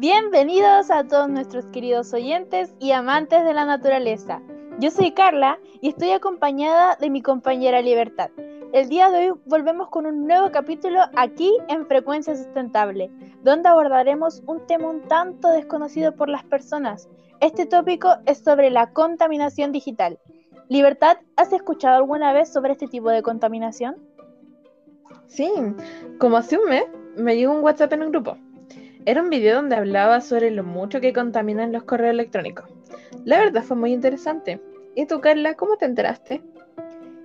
Bienvenidos a todos nuestros queridos oyentes y amantes de la naturaleza. Yo soy Carla y estoy acompañada de mi compañera Libertad. El día de hoy volvemos con un nuevo capítulo aquí en Frecuencia Sustentable, donde abordaremos un tema un tanto desconocido por las personas. Este tópico es sobre la contaminación digital. Libertad, ¿has escuchado alguna vez sobre este tipo de contaminación? Sí, como hace un mes me llegó un WhatsApp en un grupo. Era un video donde hablaba sobre lo mucho que contaminan los correos electrónicos. La verdad fue muy interesante. ¿Y tú, Carla, cómo te enteraste?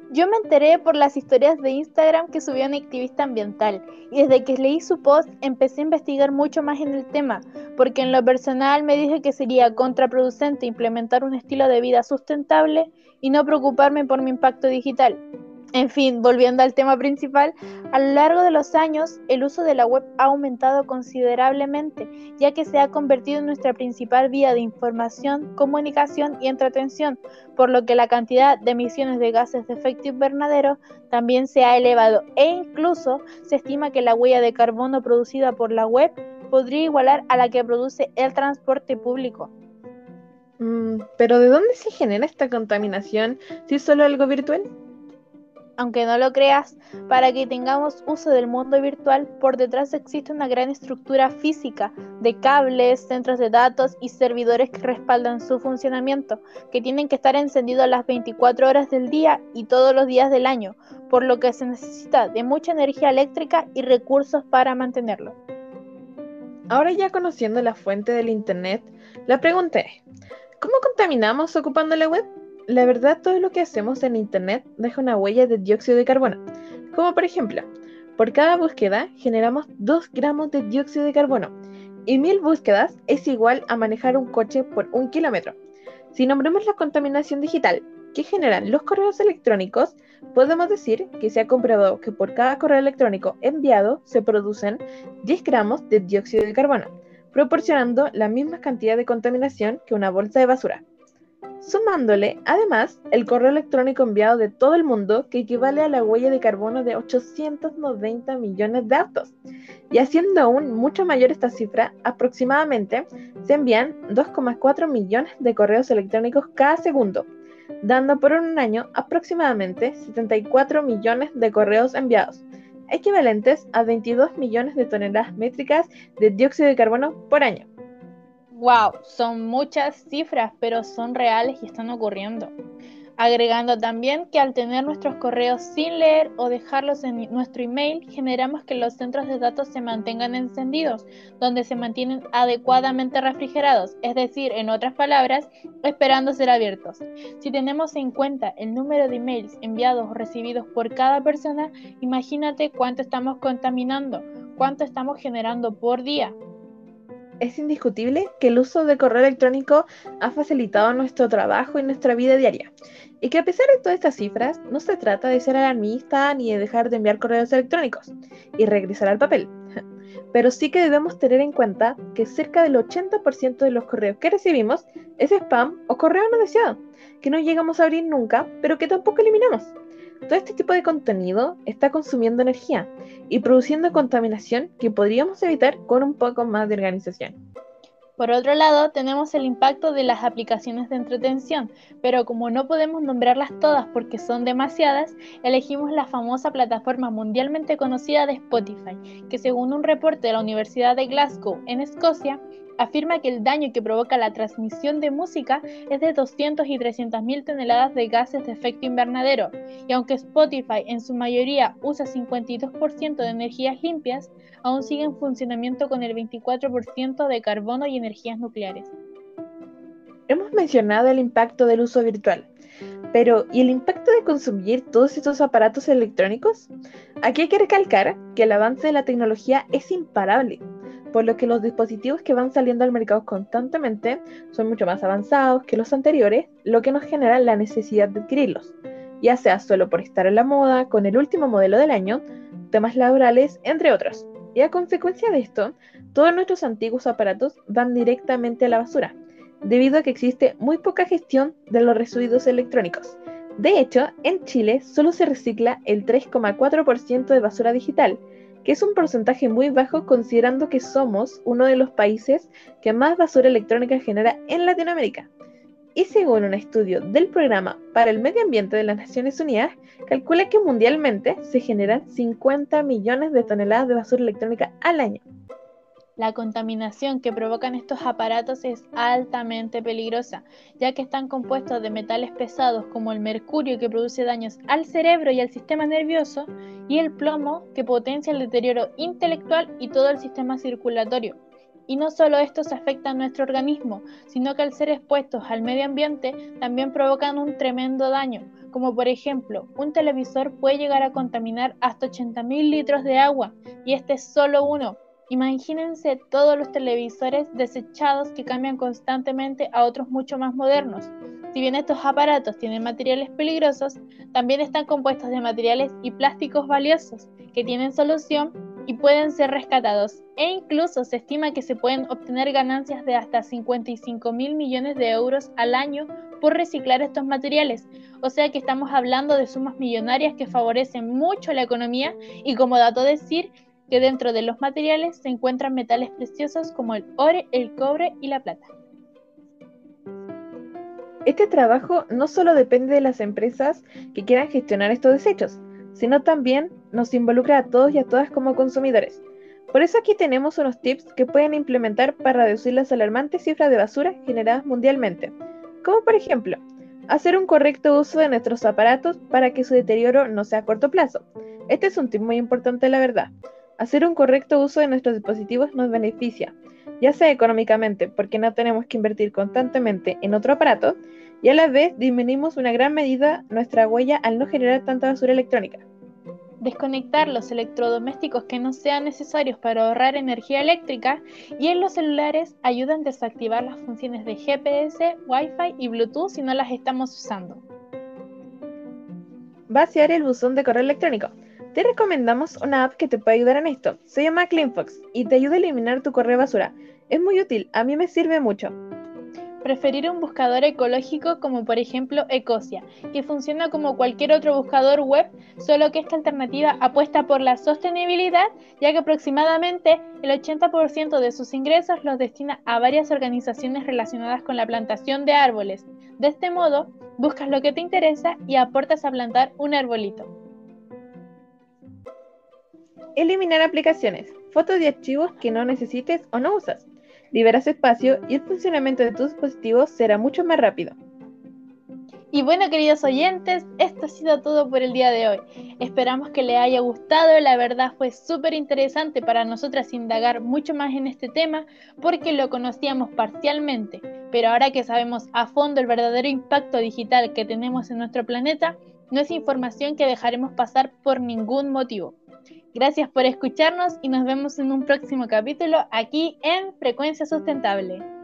Yo me enteré por las historias de Instagram que subió una activista ambiental y desde que leí su post empecé a investigar mucho más en el tema, porque en lo personal me dije que sería contraproducente implementar un estilo de vida sustentable y no preocuparme por mi impacto digital. En fin, volviendo al tema principal, a lo largo de los años el uso de la web ha aumentado considerablemente, ya que se ha convertido en nuestra principal vía de información, comunicación y entretención, por lo que la cantidad de emisiones de gases de efecto invernadero también se ha elevado e incluso se estima que la huella de carbono producida por la web podría igualar a la que produce el transporte público. Mm, Pero ¿de dónde se genera esta contaminación si es solo algo virtual? Aunque no lo creas, para que tengamos uso del mundo virtual, por detrás existe una gran estructura física de cables, centros de datos y servidores que respaldan su funcionamiento, que tienen que estar encendidos las 24 horas del día y todos los días del año, por lo que se necesita de mucha energía eléctrica y recursos para mantenerlo. Ahora ya conociendo la fuente del Internet, la pregunta es, ¿cómo contaminamos ocupando la web? La verdad, todo lo que hacemos en Internet deja una huella de dióxido de carbono, como por ejemplo, por cada búsqueda generamos 2 gramos de dióxido de carbono y 1000 búsquedas es igual a manejar un coche por un kilómetro. Si nombramos la contaminación digital que generan los correos electrónicos, podemos decir que se ha comprobado que por cada correo electrónico enviado se producen 10 gramos de dióxido de carbono, proporcionando la misma cantidad de contaminación que una bolsa de basura. Sumándole, además, el correo electrónico enviado de todo el mundo, que equivale a la huella de carbono de 890 millones de autos. Y haciendo aún mucho mayor esta cifra, aproximadamente se envían 2,4 millones de correos electrónicos cada segundo, dando por un año aproximadamente 74 millones de correos enviados, equivalentes a 22 millones de toneladas métricas de dióxido de carbono por año. Wow, son muchas cifras, pero son reales y están ocurriendo. Agregando también que al tener nuestros correos sin leer o dejarlos en nuestro email, generamos que los centros de datos se mantengan encendidos, donde se mantienen adecuadamente refrigerados, es decir, en otras palabras, esperando ser abiertos. Si tenemos en cuenta el número de emails enviados o recibidos por cada persona, imagínate cuánto estamos contaminando, cuánto estamos generando por día es indiscutible que el uso de correo electrónico ha facilitado nuestro trabajo y nuestra vida diaria. Y que a pesar de todas estas cifras, no se trata de ser alarmista ni de dejar de enviar correos electrónicos y regresar al papel. Pero sí que debemos tener en cuenta que cerca del 80% de los correos que recibimos es spam o correo no deseado, que no llegamos a abrir nunca, pero que tampoco eliminamos. Todo este tipo de contenido está consumiendo energía y produciendo contaminación que podríamos evitar con un poco más de organización. Por otro lado, tenemos el impacto de las aplicaciones de entretención, pero como no podemos nombrarlas todas porque son demasiadas, elegimos la famosa plataforma mundialmente conocida de Spotify, que según un reporte de la Universidad de Glasgow en Escocia, afirma que el daño que provoca la transmisión de música es de 200 y 300 mil toneladas de gases de efecto invernadero, y aunque Spotify en su mayoría usa 52% de energías limpias, aún sigue en funcionamiento con el 24% de carbono y energías nucleares. Hemos mencionado el impacto del uso virtual, pero ¿y el impacto de consumir todos estos aparatos electrónicos? Aquí hay que recalcar que el avance de la tecnología es imparable por lo que los dispositivos que van saliendo al mercado constantemente son mucho más avanzados que los anteriores, lo que nos genera la necesidad de adquirirlos, ya sea solo por estar en la moda, con el último modelo del año, temas laborales, entre otros. Y a consecuencia de esto, todos nuestros antiguos aparatos van directamente a la basura, debido a que existe muy poca gestión de los residuos electrónicos. De hecho, en Chile solo se recicla el 3,4% de basura digital, que es un porcentaje muy bajo considerando que somos uno de los países que más basura electrónica genera en Latinoamérica. Y según un estudio del Programa para el Medio Ambiente de las Naciones Unidas, calcula que mundialmente se generan 50 millones de toneladas de basura electrónica al año. La contaminación que provocan estos aparatos es altamente peligrosa, ya que están compuestos de metales pesados como el mercurio que produce daños al cerebro y al sistema nervioso, y el plomo que potencia el deterioro intelectual y todo el sistema circulatorio. Y no solo estos afectan nuestro organismo, sino que al ser expuestos al medio ambiente también provocan un tremendo daño, como por ejemplo, un televisor puede llegar a contaminar hasta 80.000 litros de agua, y este es solo uno, Imagínense todos los televisores desechados que cambian constantemente a otros mucho más modernos. Si bien estos aparatos tienen materiales peligrosos, también están compuestos de materiales y plásticos valiosos que tienen solución y pueden ser rescatados. E incluso se estima que se pueden obtener ganancias de hasta 55 mil millones de euros al año por reciclar estos materiales. O sea que estamos hablando de sumas millonarias que favorecen mucho la economía y como dato decir que dentro de los materiales se encuentran metales preciosos como el oro, el cobre y la plata. Este trabajo no solo depende de las empresas que quieran gestionar estos desechos, sino también nos involucra a todos y a todas como consumidores. Por eso aquí tenemos unos tips que pueden implementar para reducir las alarmantes cifras de basura generadas mundialmente, como por ejemplo, hacer un correcto uso de nuestros aparatos para que su deterioro no sea a corto plazo. Este es un tip muy importante, la verdad. Hacer un correcto uso de nuestros dispositivos nos beneficia, ya sea económicamente, porque no tenemos que invertir constantemente en otro aparato, y a la vez disminuimos una gran medida nuestra huella al no generar tanta basura electrónica. Desconectar los electrodomésticos que no sean necesarios para ahorrar energía eléctrica y en los celulares ayudan a desactivar las funciones de GPS, Wi-Fi y Bluetooth si no las estamos usando. Vaciar el buzón de correo electrónico. Te recomendamos una app que te puede ayudar en esto. Se llama CleanFox y te ayuda a eliminar tu correo basura. Es muy útil, a mí me sirve mucho. Preferir un buscador ecológico como por ejemplo Ecosia, que funciona como cualquier otro buscador web, solo que esta alternativa apuesta por la sostenibilidad, ya que aproximadamente el 80% de sus ingresos los destina a varias organizaciones relacionadas con la plantación de árboles. De este modo, buscas lo que te interesa y aportas a plantar un arbolito. Eliminar aplicaciones, fotos de archivos que no necesites o no usas. Liberas espacio y el funcionamiento de tus dispositivos será mucho más rápido. Y bueno, queridos oyentes, esto ha sido todo por el día de hoy. Esperamos que les haya gustado. La verdad fue súper interesante para nosotras indagar mucho más en este tema porque lo conocíamos parcialmente. Pero ahora que sabemos a fondo el verdadero impacto digital que tenemos en nuestro planeta, no es información que dejaremos pasar por ningún motivo. Gracias por escucharnos y nos vemos en un próximo capítulo aquí en Frecuencia Sustentable.